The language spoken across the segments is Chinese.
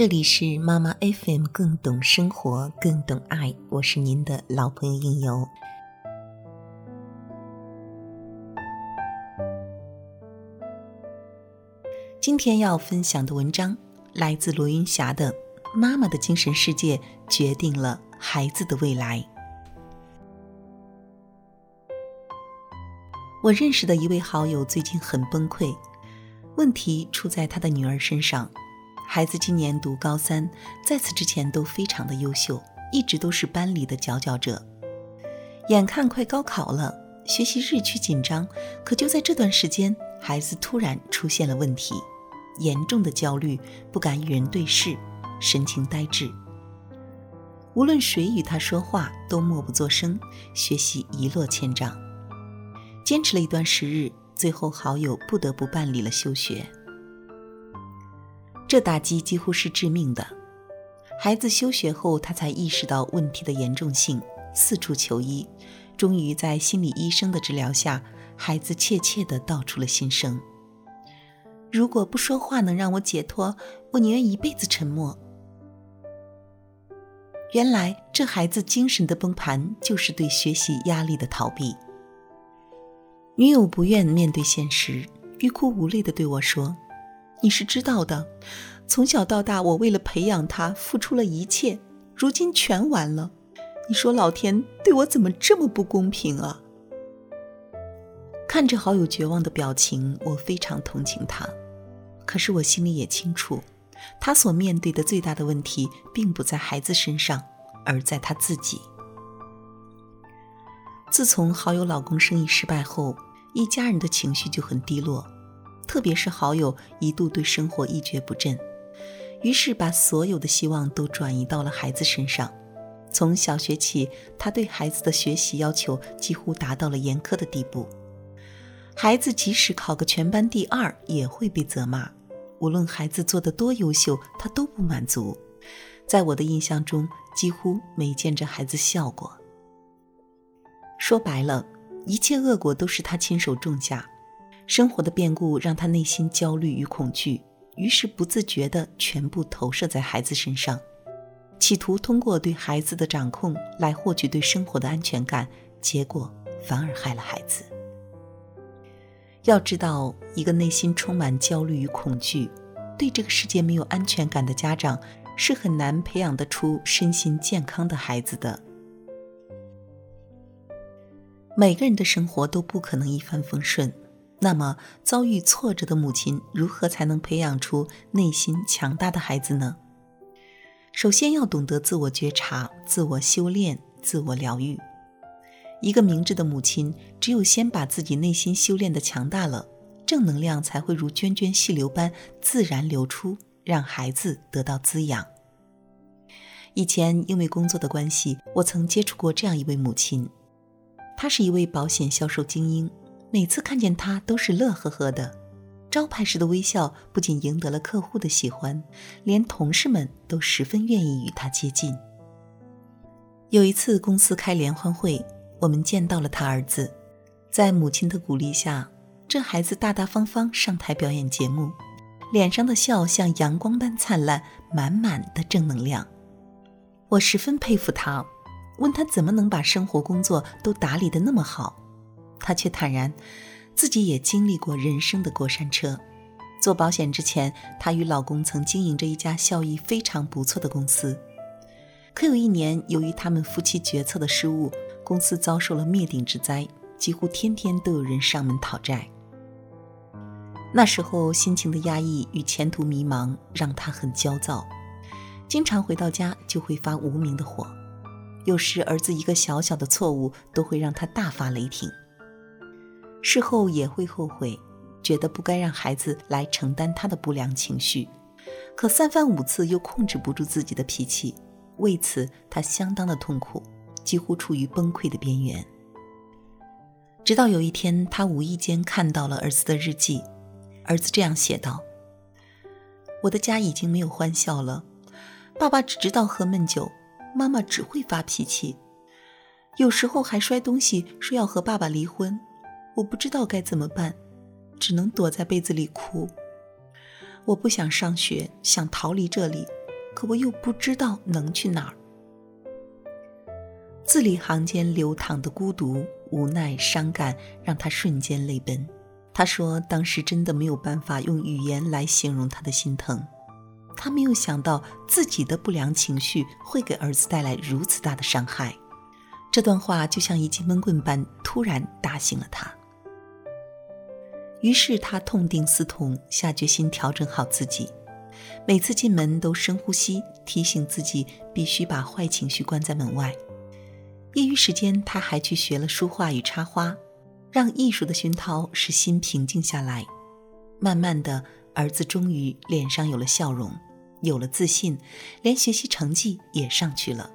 这里是妈妈 FM，更懂生活，更懂爱。我是您的老朋友应由。今天要分享的文章来自罗云霞的《妈妈的精神世界决定了孩子的未来》。我认识的一位好友最近很崩溃，问题出在他的女儿身上。孩子今年读高三，在此之前都非常的优秀，一直都是班里的佼佼者。眼看快高考了，学习日趋紧张，可就在这段时间，孩子突然出现了问题，严重的焦虑，不敢与人对视，神情呆滞。无论谁与他说话，都默不作声，学习一落千丈。坚持了一段时日，最后好友不得不办理了休学。这打击几乎是致命的。孩子休学后，他才意识到问题的严重性，四处求医。终于在心理医生的治疗下，孩子怯怯地道出了心声：“如果不说话能让我解脱，我宁愿一辈子沉默。”原来，这孩子精神的崩盘，就是对学习压力的逃避。女友不愿面对现实，欲哭无泪地对我说。你是知道的，从小到大，我为了培养他付出了一切，如今全完了。你说老天对我怎么这么不公平啊？看着好友绝望的表情，我非常同情他，可是我心里也清楚，他所面对的最大的问题，并不在孩子身上，而在他自己。自从好友老公生意失败后，一家人的情绪就很低落。特别是好友一度对生活一蹶不振，于是把所有的希望都转移到了孩子身上。从小学起，他对孩子的学习要求几乎达到了严苛的地步。孩子即使考个全班第二，也会被责骂。无论孩子做得多优秀，他都不满足。在我的印象中，几乎没见着孩子笑过。说白了，一切恶果都是他亲手种下。生活的变故让他内心焦虑与恐惧，于是不自觉地全部投射在孩子身上，企图通过对孩子的掌控来获取对生活的安全感，结果反而害了孩子。要知道，一个内心充满焦虑与恐惧，对这个世界没有安全感的家长，是很难培养得出身心健康的孩子的。每个人的生活都不可能一帆风顺。那么，遭遇挫折的母亲如何才能培养出内心强大的孩子呢？首先要懂得自我觉察、自我修炼、自我疗愈。一个明智的母亲，只有先把自己内心修炼的强大了，正能量才会如涓涓细流般自然流出，让孩子得到滋养。以前因为工作的关系，我曾接触过这样一位母亲，她是一位保险销售精英。每次看见他都是乐呵呵的，招牌式的微笑不仅赢得了客户的喜欢，连同事们都十分愿意与他接近。有一次公司开联欢会，我们见到了他儿子，在母亲的鼓励下，这孩子大大方方上台表演节目，脸上的笑像阳光般灿烂，满满的正能量。我十分佩服他，问他怎么能把生活工作都打理得那么好。她却坦然，自己也经历过人生的过山车。做保险之前，她与老公曾经营着一家效益非常不错的公司。可有一年，由于他们夫妻决策的失误，公司遭受了灭顶之灾，几乎天天都有人上门讨债。那时候，心情的压抑与前途迷茫让她很焦躁，经常回到家就会发无名的火。有时，儿子一个小小的错误都会让她大发雷霆。事后也会后悔，觉得不该让孩子来承担他的不良情绪，可三番五次又控制不住自己的脾气，为此他相当的痛苦，几乎处于崩溃的边缘。直到有一天，他无意间看到了儿子的日记，儿子这样写道：“我的家已经没有欢笑了，爸爸只知道喝闷酒，妈妈只会发脾气，有时候还摔东西，说要和爸爸离婚。”我不知道该怎么办，只能躲在被子里哭。我不想上学，想逃离这里，可我又不知道能去哪儿。字里行间流淌的孤独、无奈、伤感，让他瞬间泪奔。他说：“当时真的没有办法用语言来形容他的心疼。他没有想到自己的不良情绪会给儿子带来如此大的伤害。”这段话就像一记闷棍般突然打醒了他。于是他痛定思痛，下决心调整好自己。每次进门都深呼吸，提醒自己必须把坏情绪关在门外。业余时间，他还去学了书画与插花，让艺术的熏陶使心平静下来。慢慢的，儿子终于脸上有了笑容，有了自信，连学习成绩也上去了，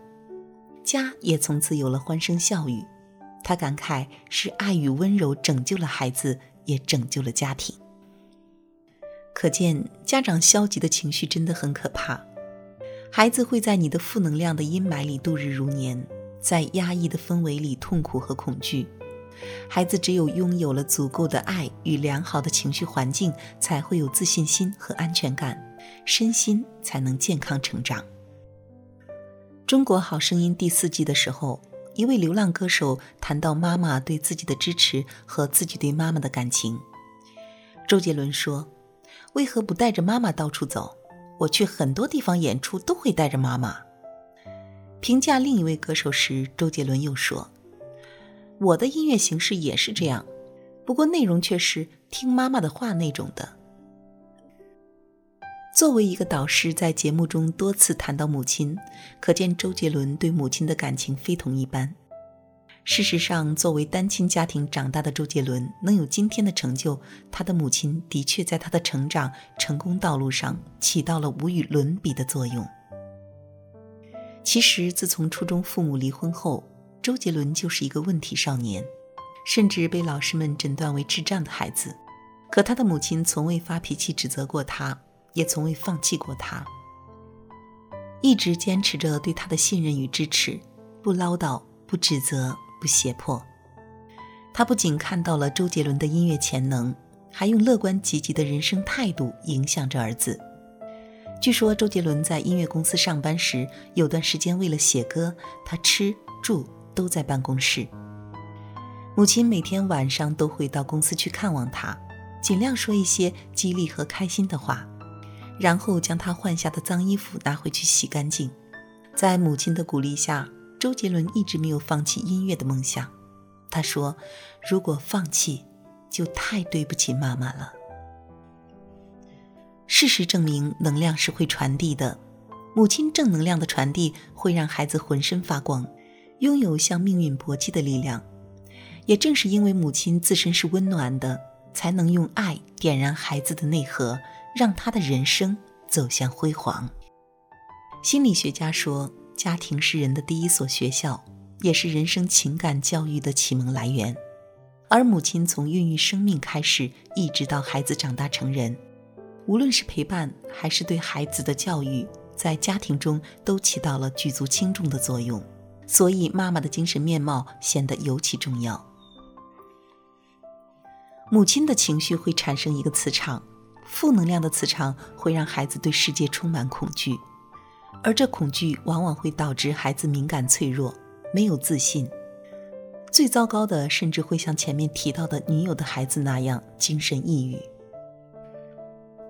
家也从此有了欢声笑语。他感慨是爱与温柔拯救了孩子，也拯救了家庭。可见，家长消极的情绪真的很可怕，孩子会在你的负能量的阴霾里度日如年。在压抑的氛围里痛苦和恐惧，孩子只有拥有了足够的爱与良好的情绪环境，才会有自信心和安全感，身心才能健康成长。中国好声音第四季的时候，一位流浪歌手谈到妈妈对自己的支持和自己对妈妈的感情。周杰伦说：“为何不带着妈妈到处走？我去很多地方演出都会带着妈妈。”评价另一位歌手时，周杰伦又说：“我的音乐形式也是这样，不过内容却是听妈妈的话那种的。”作为一个导师，在节目中多次谈到母亲，可见周杰伦对母亲的感情非同一般。事实上，作为单亲家庭长大的周杰伦，能有今天的成就，他的母亲的确在他的成长成功道路上起到了无与伦比的作用。其实，自从初中父母离婚后，周杰伦就是一个问题少年，甚至被老师们诊断为智障的孩子。可他的母亲从未发脾气指责过他，也从未放弃过他，一直坚持着对他的信任与支持，不唠叨，不指责，不胁迫。他不仅看到了周杰伦的音乐潜能，还用乐观积极的人生态度影响着儿子。据说周杰伦在音乐公司上班时，有段时间为了写歌，他吃住都在办公室。母亲每天晚上都会到公司去看望他，尽量说一些激励和开心的话，然后将他换下的脏衣服拿回去洗干净。在母亲的鼓励下，周杰伦一直没有放弃音乐的梦想。他说：“如果放弃，就太对不起妈妈了。”事实证明，能量是会传递的。母亲正能量的传递会让孩子浑身发光，拥有向命运搏击的力量。也正是因为母亲自身是温暖的，才能用爱点燃孩子的内核，让他的人生走向辉煌。心理学家说，家庭是人的第一所学校，也是人生情感教育的启蒙来源。而母亲从孕育生命开始，一直到孩子长大成人。无论是陪伴还是对孩子的教育，在家庭中都起到了举足轻重的作用，所以妈妈的精神面貌显得尤其重要。母亲的情绪会产生一个磁场，负能量的磁场会让孩子对世界充满恐惧，而这恐惧往往会导致孩子敏感脆弱，没有自信。最糟糕的，甚至会像前面提到的女友的孩子那样精神抑郁。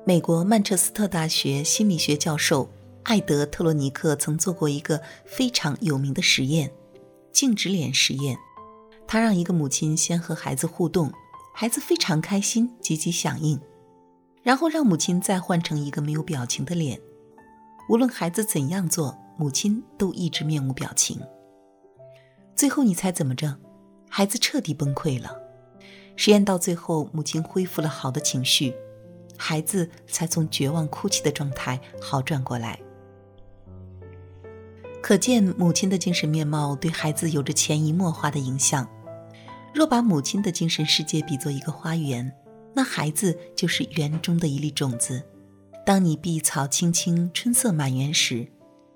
美国曼彻斯特大学心理学教授艾德·特罗尼克曾做过一个非常有名的实验——静止脸实验。他让一个母亲先和孩子互动，孩子非常开心，积极响应，然后让母亲再换成一个没有表情的脸。无论孩子怎样做，母亲都一直面无表情。最后，你猜怎么着？孩子彻底崩溃了。实验到最后，母亲恢复了好的情绪。孩子才从绝望哭泣的状态好转过来。可见母亲的精神面貌对孩子有着潜移默化的影响。若把母亲的精神世界比作一个花园，那孩子就是园中的一粒种子。当你碧草青青、春色满园时，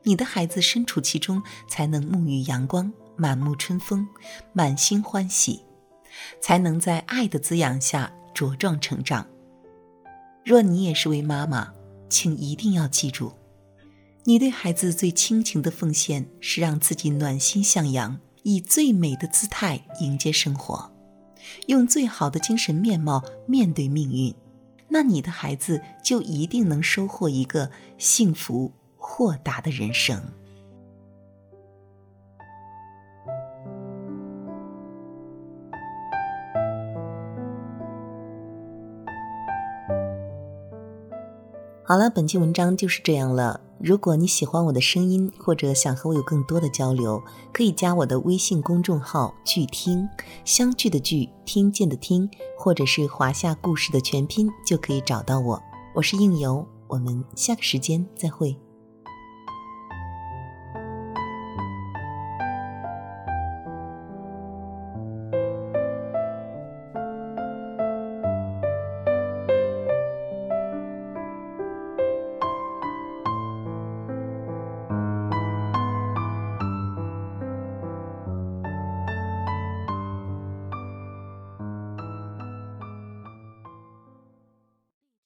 你的孩子身处其中，才能沐浴阳光，满目春风，满心欢喜，才能在爱的滋养下茁壮成长。若你也是位妈妈，请一定要记住，你对孩子最亲情的奉献是让自己暖心向阳，以最美的姿态迎接生活，用最好的精神面貌面对命运。那你的孩子就一定能收获一个幸福豁达的人生。好了，本期文章就是这样了。如果你喜欢我的声音，或者想和我有更多的交流，可以加我的微信公众号“聚听相聚的聚，听见的听”，或者是华夏故事的全拼，就可以找到我。我是应由，我们下个时间再会。